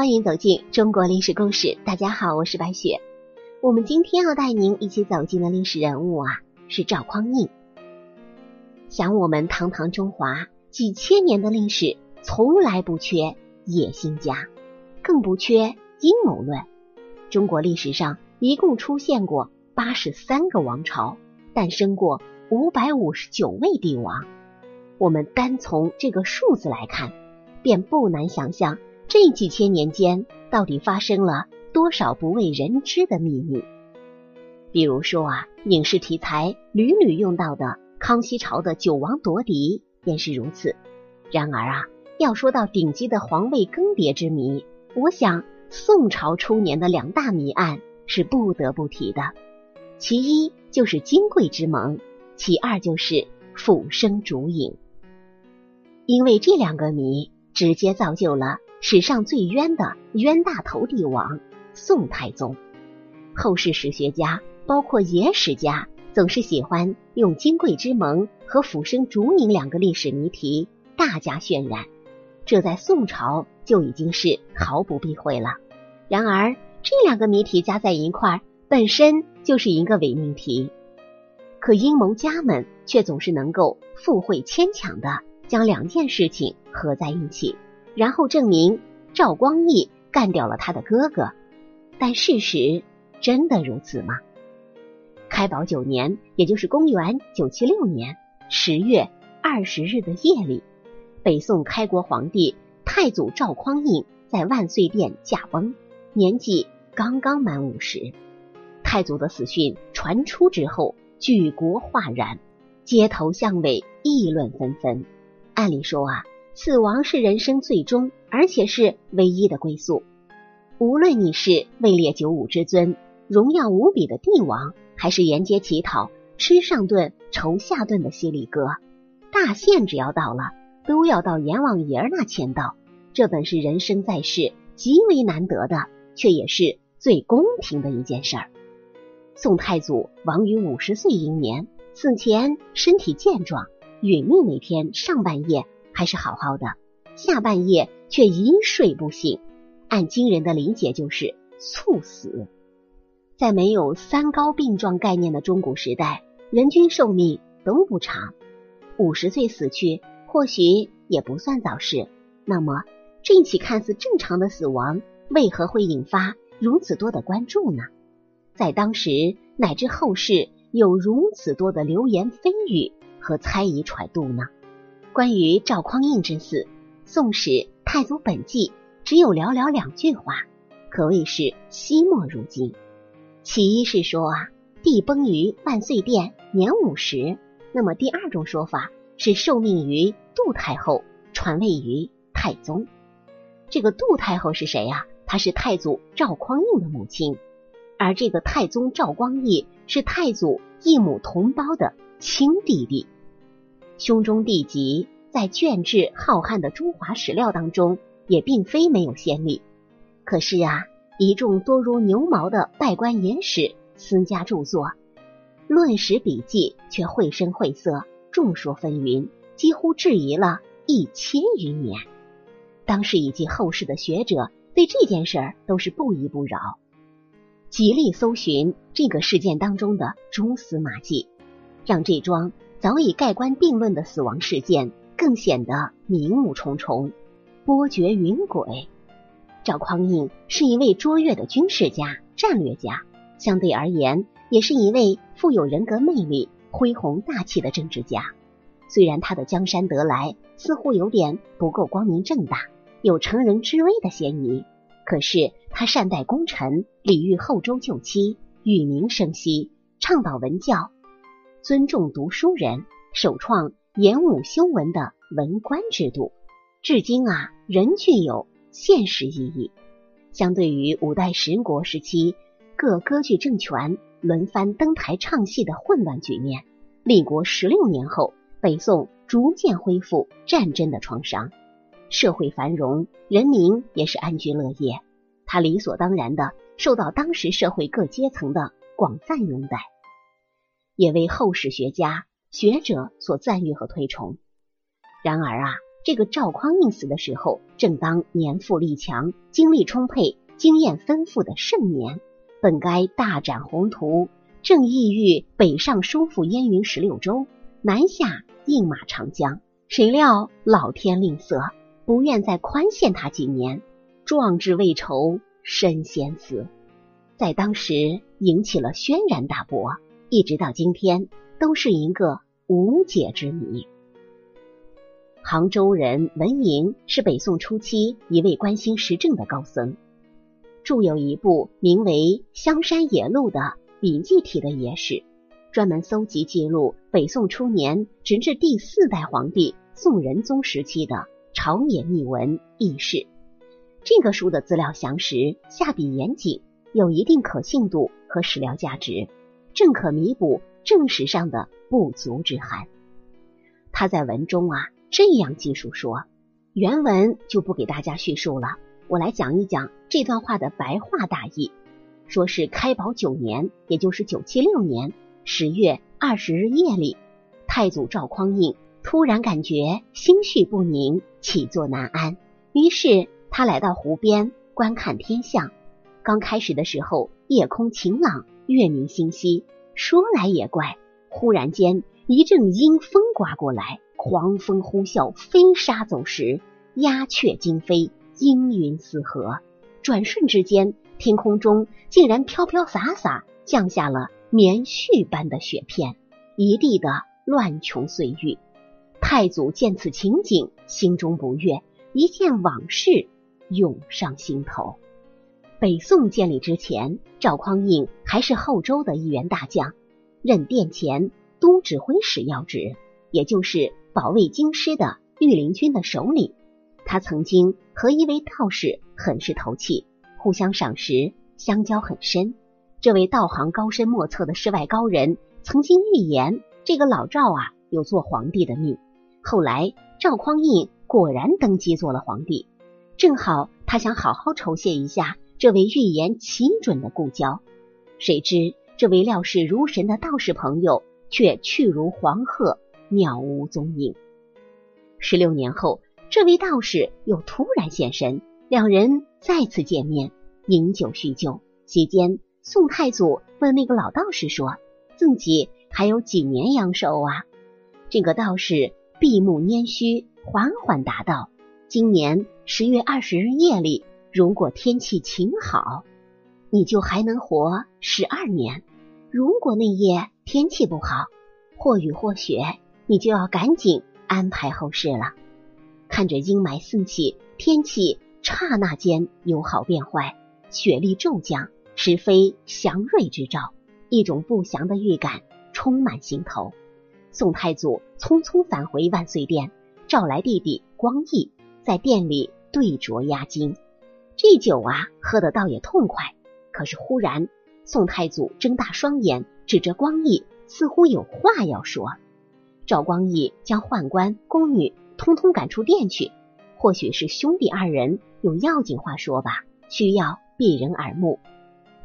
欢迎走进中国历史故事。大家好，我是白雪。我们今天要带您一起走进的历史人物啊，是赵匡胤。想我们堂堂中华几千年的历史，从来不缺野心家，更不缺阴谋论。中国历史上一共出现过八十三个王朝，诞生过五百五十九位帝王。我们单从这个数字来看，便不难想象这几千年间到底发生了多少不为人知的秘密。比如说啊，影视题材屡屡用到的康熙朝的九王夺嫡便是如此。然而啊，要说到顶级的皇位更迭之谜，我想宋朝初年的两大谜案是不得不提的。其一就是金贵之盟，其二就是复生烛影。因为这两个谜，直接造就了史上最冤的冤大头帝王宋太宗。后世史学家，包括野史家，总是喜欢用金贵之盟和抚生烛影两个历史谜题大加渲染，这在宋朝就已经是毫不避讳了。然而，这两个谜题加在一块儿，本身就是一个伪命题，可阴谋家们却总是能够附会牵强的。将两件事情合在一起，然后证明赵光义干掉了他的哥哥。但事实真的如此吗？开宝九年，也就是公元九七六年十月二十日的夜里，北宋开国皇帝太祖赵匡胤在万岁殿驾崩，年纪刚刚满五十。太祖的死讯传出之后，举国哗然，街头巷尾议论纷纷。按理说啊，死亡是人生最终而且是唯一的归宿。无论你是位列九五之尊、荣耀无比的帝王，还是沿街乞讨、吃上顿愁下顿的犀利哥，大限只要到了，都要到阎王爷那签到。这本是人生在世极为难得的，却也是最公平的一件事儿。宋太祖亡于五十岁英年，死前身体健壮。殒命那天上半夜还是好好的，下半夜却一睡不醒。按今人的理解，就是猝死。在没有三高病状概念的中古时代，人均寿命都不长，五十岁死去或许也不算早逝。那么，这起看似正常的死亡，为何会引发如此多的关注呢？在当时乃至后世，有如此多的流言蜚语。和猜疑揣度呢？关于赵匡胤之死，《宋史·太祖本纪》只有寥寥两句话，可谓是惜墨如金。其一是说啊，帝崩于万岁殿，年五十；那么第二种说法是受命于杜太后，传位于太宗。这个杜太后是谁呀？她是太祖赵匡胤的母亲，而这个太宗赵光义是太祖异母同胞的。亲弟弟，胸中弟及，在卷帙浩瀚的中华史料当中，也并非没有先例。可是啊，一众多如牛毛的拜官野史私家著作、论史笔记，却绘声绘色，众说纷纭，几乎质疑了一千余年。当时以及后世的学者对这件事儿都是不依不饶，极力搜寻这个事件当中的蛛丝马迹。让这桩早已盖棺定论的死亡事件更显得迷雾重重、波谲云诡。赵匡胤是一位卓越的军事家、战略家，相对而言，也是一位富有人格魅力、恢宏大气的政治家。虽然他的江山得来似乎有点不够光明正大，有乘人之危的嫌疑，可是他善待功臣，礼遇后周旧妻，与民生息，倡导文教。尊重读书人，首创言武修文的文官制度，至今啊仍具有现实意义。相对于五代十国时期各割据政权轮番登台唱戏的混乱局面，立国十六年后，北宋逐渐恢复战争的创伤，社会繁荣，人民也是安居乐业。他理所当然的受到当时社会各阶层的广泛拥戴。也为后世学家学者所赞誉和推崇。然而啊，这个赵匡胤死的时候，正当年富力强、精力充沛、经验丰富的盛年，本该大展宏图，正意欲北上收复燕云十六州，南下应马长江。谁料老天吝啬，不愿再宽限他几年。壮志未酬身先死，在当时引起了轩然大波，一直到今天都是一个无解之谜。杭州人文莹是北宋初期一位关心时政的高僧，著有一部名为《香山野录》的笔记体的野史，专门搜集记录北宋初年直至第四代皇帝宋仁宗时期的朝野秘闻轶事。这个书的资料详实，下笔严谨，有一定可信度和史料价值，正可弥补正史上的不足之憾。他在文中啊。这样记述说，原文就不给大家叙述了。我来讲一讲这段话的白话大意。说是开宝九年，也就是九七六年十月二十日夜里，太祖赵匡胤突然感觉心绪不宁，起坐难安。于是他来到湖边观看天象。刚开始的时候，夜空晴朗，月明星稀。说来也怪，忽然间一阵阴风刮过来。狂风呼啸，飞沙走石，鸦雀惊飞，阴云四合。转瞬之间，天空中竟然飘飘洒洒降下了棉絮般的雪片，一地的乱琼碎玉。太祖见此情景，心中不悦，一件往事涌上心头。北宋建立之前，赵匡胤还是后周的一员大将，任殿前都指挥使要职，也就是。保卫京师的御林军的首领，他曾经和一位道士很是投契，互相赏识，相交很深。这位道行高深莫测的世外高人，曾经预言这个老赵啊有做皇帝的命。后来赵匡胤果然登基做了皇帝，正好他想好好酬谢一下这位预言奇准的故交。谁知这位料事如神的道士朋友却去如黄鹤。渺无踪影。十六年后，这位道士又突然现身，两人再次见面，饮酒叙旧。席间，宋太祖问那个老道士说：“自己还有几年阳寿啊？”这个道士闭目拈须，缓缓答道：“今年十月二十日夜里，如果天气晴好，你就还能活十二年；如果那夜天气不好，或雨或雪。”你就要赶紧安排后事了。看着阴霾四起，天气刹那间由好变坏，雪粒骤降，实非祥瑞之兆。一种不祥的预感充满心头。宋太祖匆匆返回万岁殿，召来弟弟光义，在殿里对酌压惊。这酒啊，喝得倒也痛快。可是忽然，宋太祖睁大双眼，指着光义，似乎有话要说。赵光义将宦官、宫女通通赶出殿去，或许是兄弟二人有要紧话说吧，需要避人耳目。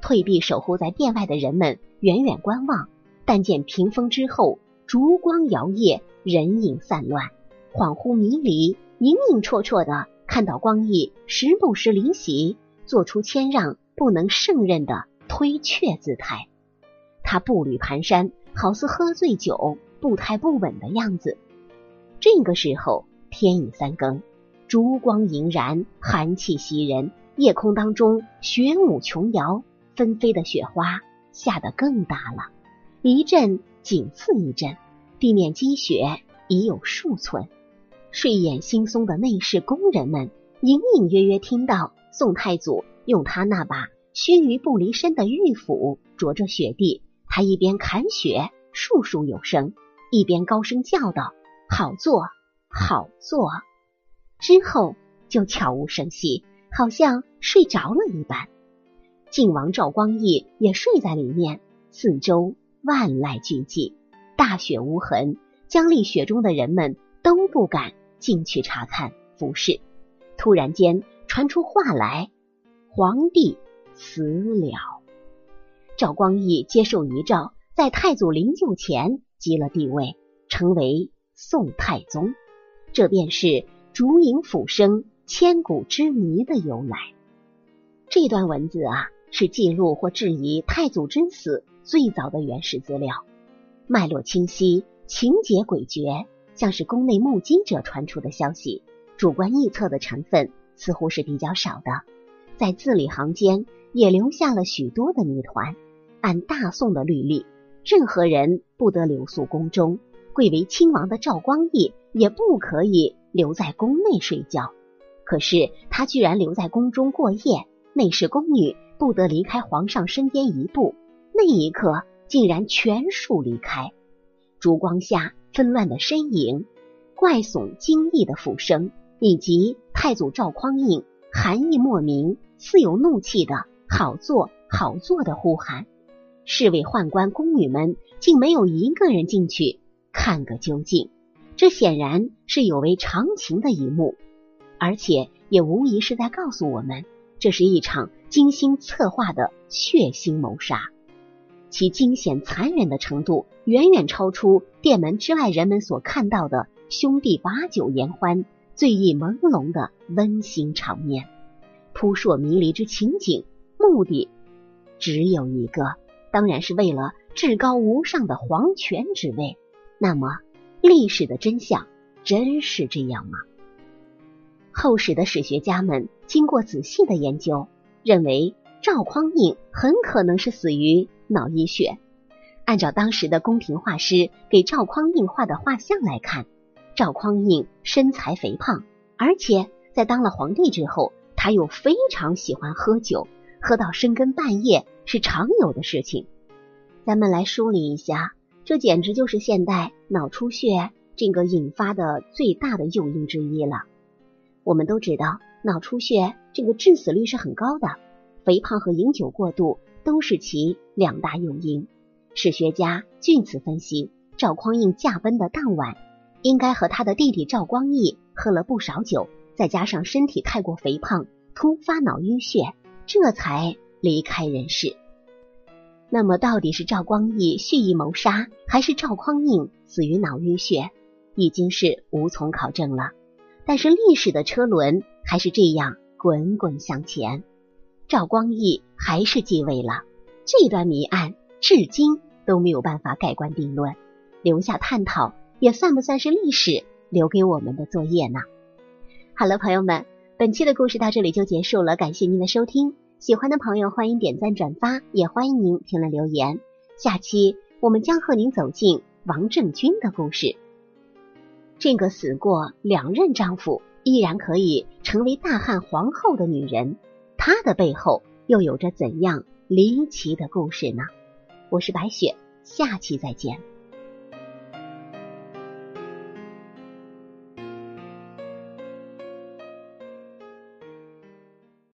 退避守候在殿外的人们远远观望，但见屏风之后烛光摇曳，人影散乱，恍惚迷离，影影绰绰的看到光义时不时离席，做出谦让不能胜任的推却姿态。他步履蹒跚，好似喝醉酒。步态不稳的样子。这个时候天已三更，烛光莹然，寒气袭人，夜空当中雪舞琼瑶，纷飞的雪花下得更大了，一阵紧似一阵，地面积雪已有数寸。睡眼惺忪的内侍宫人们隐隐约约听到宋太祖用他那把须臾不离身的玉斧啄着雪地，他一边砍雪，簌簌有声。一边高声叫道：“好做，好做。”之后就悄无声息，好像睡着了一般。晋王赵光义也睡在里面。四周万籁俱寂，大雪无痕，将立雪中的人们都不敢进去查看服侍。突然间传出话来：“皇帝死了。”赵光义接受遗诏，在太祖灵柩前。即了帝位，成为宋太宗，这便是烛影斧声，千古之谜的由来。这段文字啊，是记录或质疑太祖之死最早的原始资料，脉络清晰，情节诡谲，像是宫内目击者传出的消息，主观臆测的成分似乎是比较少的。在字里行间也留下了许多的谜团。按大宋的律例，任何人不得留宿宫中，贵为亲王的赵光义也不可以留在宫内睡觉。可是他居然留在宫中过夜。内侍宫女不得离开皇上身边一步，那一刻竟然全数离开。烛光下纷乱的身影，怪悚惊异的斧声，以及太祖赵匡胤含义莫名、似有怒气的“好做好做”的呼喊，侍卫宦官宫女们竟没有一个人进去看个究竟。这显然是有违常情的一幕，而且也无疑是在告诉我们。这是一场精心策划的血腥谋杀，其惊险残忍的程度远远超出殿门之外人们所看到的兄弟把酒言欢、醉意朦胧的温馨场面。扑朔迷离之情景，目的只有一个，当然是为了至高无上的皇权之位。那么，历史的真相真是这样吗？后史的史学家们经过仔细的研究，认为赵匡胤很可能是死于脑溢血。按照当时的宫廷画师给赵匡胤画的画像来看，赵匡胤身材肥胖，而且在当了皇帝之后，他又非常喜欢喝酒，喝到深更半夜是常有的事情。咱们来梳理一下，这简直就是现代脑出血这个引发的最大的诱因之一了。我们都知道，脑出血这个致死率是很高的，肥胖和饮酒过度都是其两大诱因。史学家据此分析，赵匡胤驾崩的当晚，应该和他的弟弟赵光义喝了不少酒，再加上身体太过肥胖，突发脑淤血，这才离开人世。那么，到底是赵光义蓄意谋杀，还是赵匡胤死于脑淤血，已经是无从考证了。但是历史的车轮还是这样滚滚向前，赵光义还是继位了。这段谜案至今都没有办法盖棺定论，留下探讨也算不算是历史留给我们的作业呢？好了，朋友们，本期的故事到这里就结束了，感谢您的收听。喜欢的朋友欢迎点赞转发，也欢迎您评论留言。下期我们将和您走进王政君的故事。这个死过两任丈夫，依然可以成为大汉皇后的女人，她的背后又有着怎样离奇的故事呢？我是白雪，下期再见。